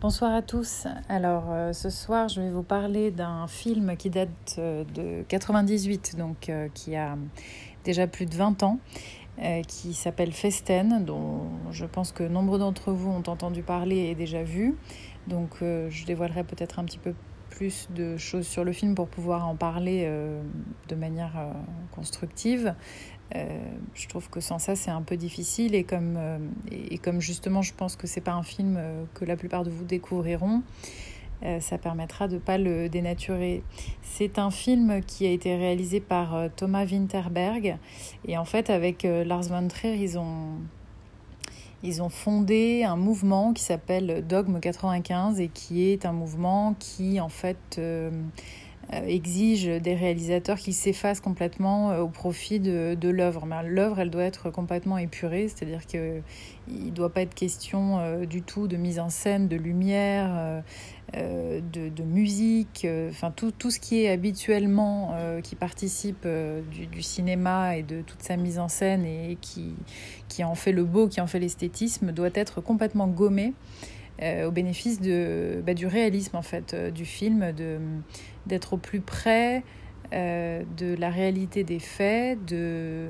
Bonsoir à tous. Alors euh, ce soir, je vais vous parler d'un film qui date euh, de 98, donc euh, qui a déjà plus de 20 ans, qui s'appelle Festen, dont je pense que nombre d'entre vous ont entendu parler et déjà vu. Donc je dévoilerai peut-être un petit peu plus de choses sur le film pour pouvoir en parler euh, de manière euh, constructive. Euh, je trouve que sans ça, c'est un peu difficile et comme, et comme justement, je pense que c'est pas un film que la plupart de vous découvriront. ça permettra de ne pas le dénaturer. C'est un film qui a été réalisé par Thomas Winterberg et en fait avec Lars von Trier, ils ont ils ont fondé un mouvement qui s'appelle Dogme 95 et qui est un mouvement qui en fait euh, exige des réalisateurs qui s'effacent complètement euh, au profit de, de l'œuvre. L'œuvre, elle doit être complètement épurée, c'est-à-dire qu'il ne doit pas être question du tout de mise en scène, de lumière, euh, de, musique, euh, enfin tout, tout, ce qui est habituellement euh, qui participe du, cinéma et de toute sa mise en scène et qui, qui en fait le beau, qui en fait l'esthétisme, doit être complètement gommé au bénéfice de, bah, du réalisme en fait du film, d'être au plus près de la réalité des faits, de,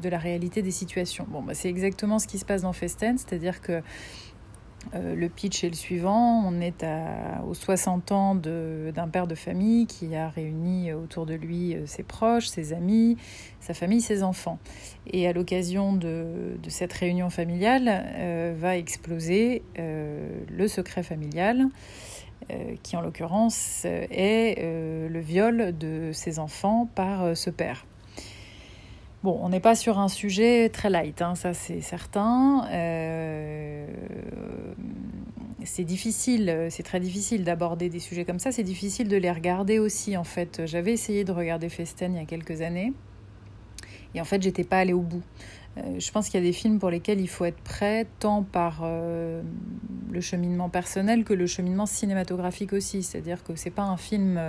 de la réalité des situations. Bon, bah, c'est exactement ce qui se passe dans Festen, c'est-à-dire que euh, le pitch est le suivant. On est à, aux 60 ans d'un père de famille qui a réuni autour de lui euh, ses proches, ses amis, sa famille, ses enfants. Et à l'occasion de, cette réunion familiale, euh, va exploser le secret familial, qui en l'occurrence est le viol de ses enfants par ce père. Bon, on n'est pas sur un sujet très light, hein, ça c'est certain. Euh, c'est difficile, c'est très difficile d'aborder des sujets comme ça. C'est difficile de les regarder aussi. En fait, j'avais essayé de regarder Festen il y a quelques années, et en fait, j'étais pas allée au bout. Euh, je pense qu'il y a des films pour lesquels il faut être prêt, tant par euh, le cheminement personnel que le cheminement cinématographique aussi. C'est-à-dire que c'est pas un film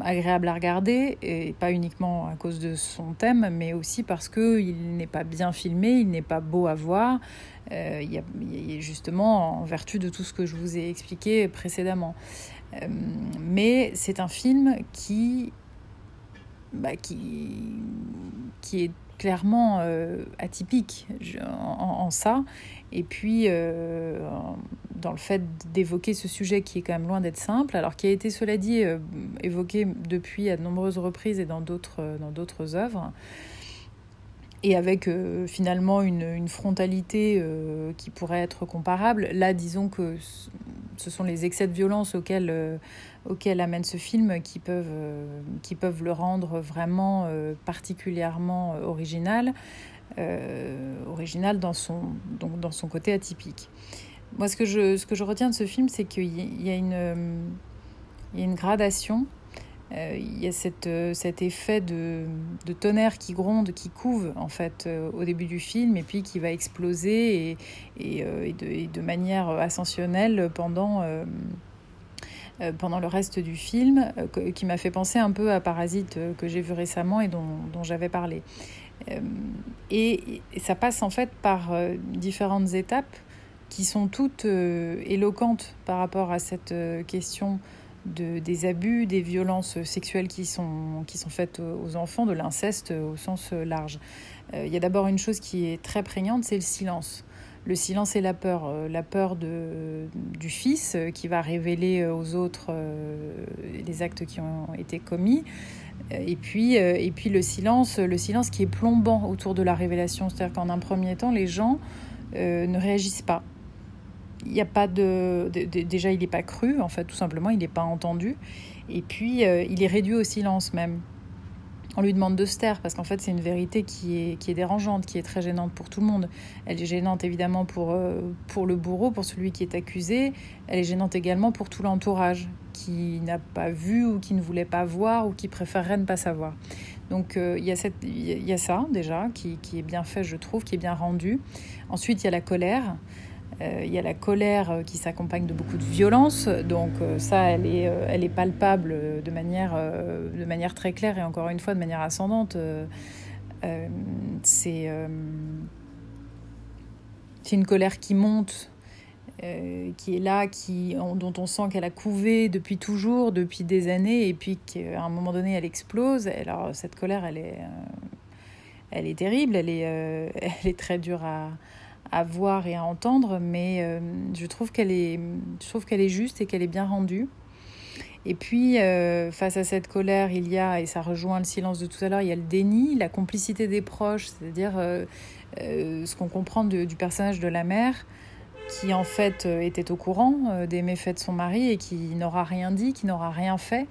agréable à regarder, et pas uniquement à cause de son thème, mais aussi parce qu'il n'est pas bien filmé, il n'est pas beau à voir, euh, y a, justement en vertu de tout ce que je vous ai expliqué précédemment. Euh, mais c'est un film qui, bah, qui, qui est clairement euh, atypique en, ça. Et puis, euh, dans le fait d'évoquer ce sujet qui est quand même loin d'être simple, alors qui a été, cela dit, euh, évoqué depuis à de nombreuses reprises et dans d'autres, œuvres, et avec finalement une frontalité qui pourrait être comparable. Là, disons que ce sont les excès de violence auxquels auquel amène ce film qui peuvent, euh, le rendre vraiment euh, particulièrement euh, original, original dans son, côté atypique. Moi, ce que je, retiens de ce film, c'est qu'il y a une gradation. Il y a cette, cet effet de, de, tonnerre qui gronde, qui couve en fait au début du film et puis qui va exploser et, et, de, de, manière ascensionnelle pendant, euh, pendant le reste du film, euh, qui m'a fait penser un peu à Parasite euh, que j'ai vu récemment et dont, dont j'avais parlé. Et, ça passe en fait par différentes étapes qui sont toutes éloquentes par rapport à cette question de, des abus, des violences sexuelles qui sont, qui sont faites aux enfants, de l'inceste au sens large. Il y a d'abord une chose qui est très prégnante, c'est le silence le silence et la peur. Euh, la peur de, du fils euh, qui va révéler euh, aux autres les actes qui ont été commis. Et puis, et puis le silence, le silence qui est plombant autour de la révélation. C'est-à-dire qu'en un premier temps, les gens ne réagissent pas. Il n'y a pas de, déjà, il n'est pas cru, en fait, tout simplement, il n'est pas entendu. Et puis, il est réduit au silence même on lui demande de se taire parce qu'en fait c'est une vérité qui est, qui est dérangeante, qui est très gênante pour tout le monde. Elle est gênante évidemment pour, euh, pour le bourreau, pour celui qui est accusé. Elle est gênante également pour tout l'entourage qui n'a pas vu ou qui ne voulait pas voir ou qui préférerait ne pas savoir. Donc euh, il y, y, a ça déjà qui, qui, est bien fait je trouve, qui est bien rendu. Ensuite il y a la colère. Euh, il y a la colère euh, qui s'accompagne de beaucoup de violence, donc euh, ça, elle est, palpable de manière, très claire et encore une fois de manière ascendante. c'est une colère qui monte qui est là, qui, dont on sent qu'elle a couvé depuis toujours, depuis des années, et puis qu'à un moment donné, elle explose. Alors cette colère, elle est, elle est terrible, elle est, elle est très dure à, à voir et à entendre, mais euh, je trouve qu'elle est, je est juste et qu'elle est bien rendue. Et puis, euh, face à cette colère, il y a, et ça rejoint le silence de tout à l'heure, il y a le déni, la complicité des proches, c'est-à-dire euh, ce qu'on comprend du personnage de la mère, qui en fait était au courant des méfaits de son mari et qui n'aura rien dit, qui n'aura rien fait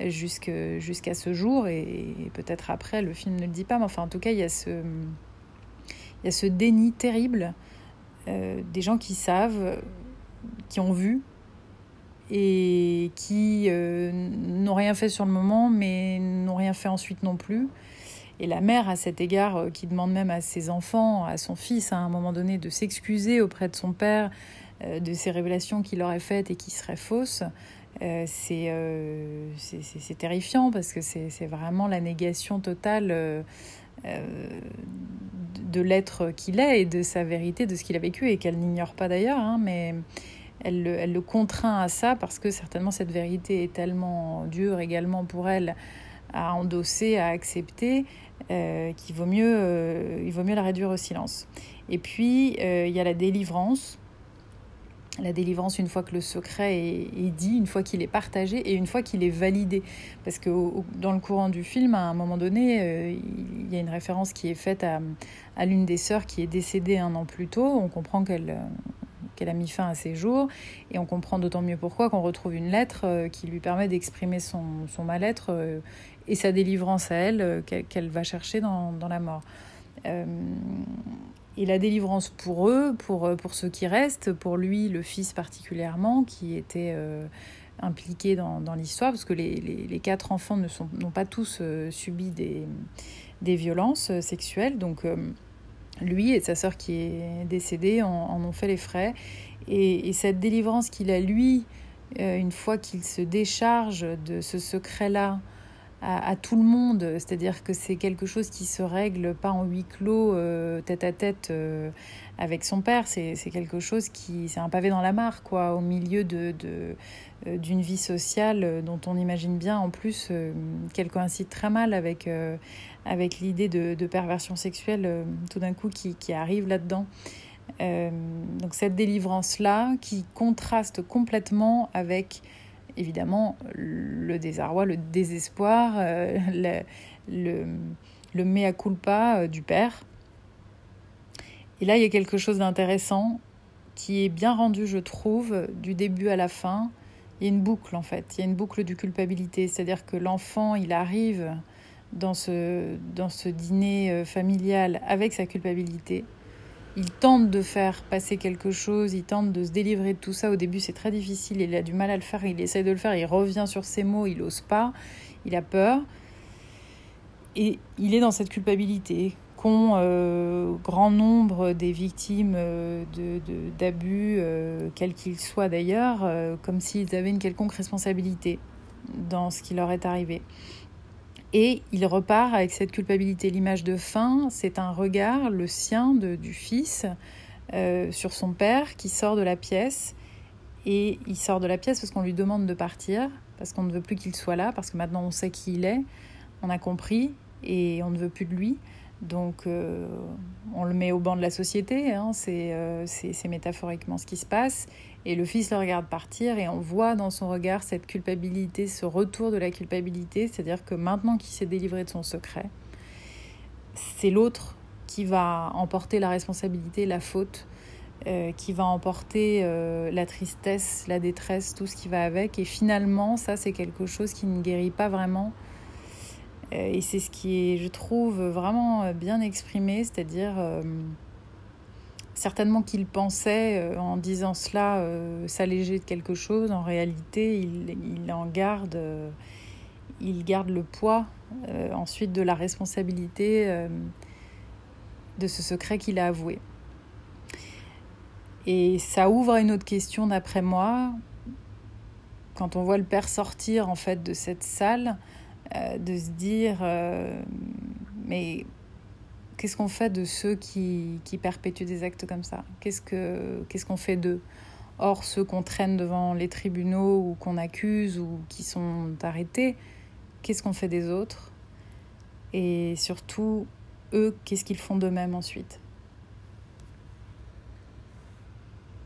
jusqu'à ce jour, et peut-être après, le film ne le dit pas, mais enfin, en tout cas, il y a ce y a ce déni terrible euh, des gens qui savent, qui ont vu et qui euh, n'ont rien fait sur le moment, mais n'ont rien fait ensuite non plus. Et la mère, à cet égard, euh, qui demande même à ses enfants, à son fils, à un moment donné, de s'excuser auprès de son père de ces révélations qu'il aurait faites et qui seraient fausses, c'est terrifiant parce que c'est vraiment la négation totale de l'être qu'il est et de sa vérité, de ce qu'il a vécu et qu'elle n'ignore pas d'ailleurs, hein, mais elle le, contraint à ça parce que certainement cette vérité est tellement dure également pour elle à endosser, à accepter, euh, qu'il vaut mieux, euh, il vaut mieux la réduire au silence. Et puis euh, il y a la délivrance la délivrance une fois que le secret est, dit, une fois qu'il est partagé et une fois qu'il est validé. Parce que dans le courant du film, à un moment donné, euh, il y a une référence qui est faite à, l'une des sœurs qui est décédée un an plus tôt. On comprend qu'elle euh, qu'elle a mis fin à ses jours et on comprend d'autant mieux pourquoi qu'on retrouve une lettre euh, qui lui permet d'exprimer son, son mal-être et sa délivrance à elle qu'elle va chercher dans, dans la mort et la délivrance pour eux, pour, euh, pour ceux qui restent, pour lui, le fils particulièrement, qui était euh, impliqué dans, dans l'histoire, parce que les, les, quatre enfants n'ont pas tous euh, subi des, des violences sexuelles. Donc lui et sa sœur qui est décédée en, ont fait les frais. Et cette délivrance qu'il a, lui, une fois qu'il se décharge de ce secret-là, à, tout le monde, c'est-à-dire que c'est quelque chose qui se règle pas en huis clos, euh, tête à tête euh, avec son père, c'est quelque chose qui, c'est un pavé dans la mare, quoi, au milieu de, euh, d'une vie sociale dont on imagine bien en plus qu'elle coïncide très mal avec, avec l'idée de, perversion sexuelle tout d'un coup qui, qui arrive là-dedans. donc cette délivrance-là qui contraste complètement avec évidemment le désarroi, le désespoir, euh, le, le, le, mea culpa euh, du père. Et là, il y a quelque chose d'intéressant qui est bien rendu, je trouve, du début à la fin. Il y a une boucle, en fait. Il y a une boucle de culpabilité. C'est-à-dire que l'enfant, il arrive dans ce, dans ce dîner euh, familial avec sa culpabilité il tente de faire passer quelque chose, il tente de se délivrer de tout ça. Au début, c'est très difficile, il a du mal à le faire, il essaie de le faire, il revient sur ses mots, il n'ose pas, il a peur. Et il est dans cette culpabilité qu'ont euh, grand nombre des victimes euh, d'abus, euh, quels qu'ils soient d'ailleurs, comme s'ils avaient une quelconque responsabilité dans ce qui leur est arrivé. Et il repart avec cette culpabilité. L'image de fin, c'est un regard, le sien du fils, euh, sur son père qui sort de la pièce. Et il sort de la pièce parce qu'on lui demande de partir, parce qu'on ne veut plus qu'il soit là, parce que maintenant on sait qui il est, on a compris et on ne veut plus de lui. Donc euh, on le met au banc de la société, hein, euh, c'est métaphoriquement ce qui se passe. Et le fils le regarde partir et on voit dans son regard cette culpabilité, ce retour de la culpabilité, c'est-à-dire que maintenant qu'il s'est délivré de son secret, c'est l'autre qui va emporter la responsabilité, la faute, euh, qui va emporter la tristesse, la détresse, tout ce qui va avec. Et finalement, ça c'est quelque chose qui ne guérit pas vraiment euh, et c'est ce qui est, je trouve, vraiment euh, bien exprimé, c'est-à-dire euh, certainement qu'il pensait en disant cela s'alléger de quelque chose. En réalité, il, il en garde, il garde le poids ensuite de la responsabilité de ce secret qu'il a avoué. Et ça ouvre une autre question d'après moi. Quand on voit le père sortir en fait de cette salle, euh, de se dire euh, mais qu'est-ce qu'on fait de ceux qui, perpétuent des actes comme ça? Qu'est-ce qu'on qu'est-ce qu'on fait d'eux? Or, ceux qu'on traîne devant les tribunaux ou qu'on accuse ou qui sont arrêtés, qu'est-ce qu'on fait des autres? Et surtout, eux, qu'est-ce qu'ils font d'eux-mêmes ensuite?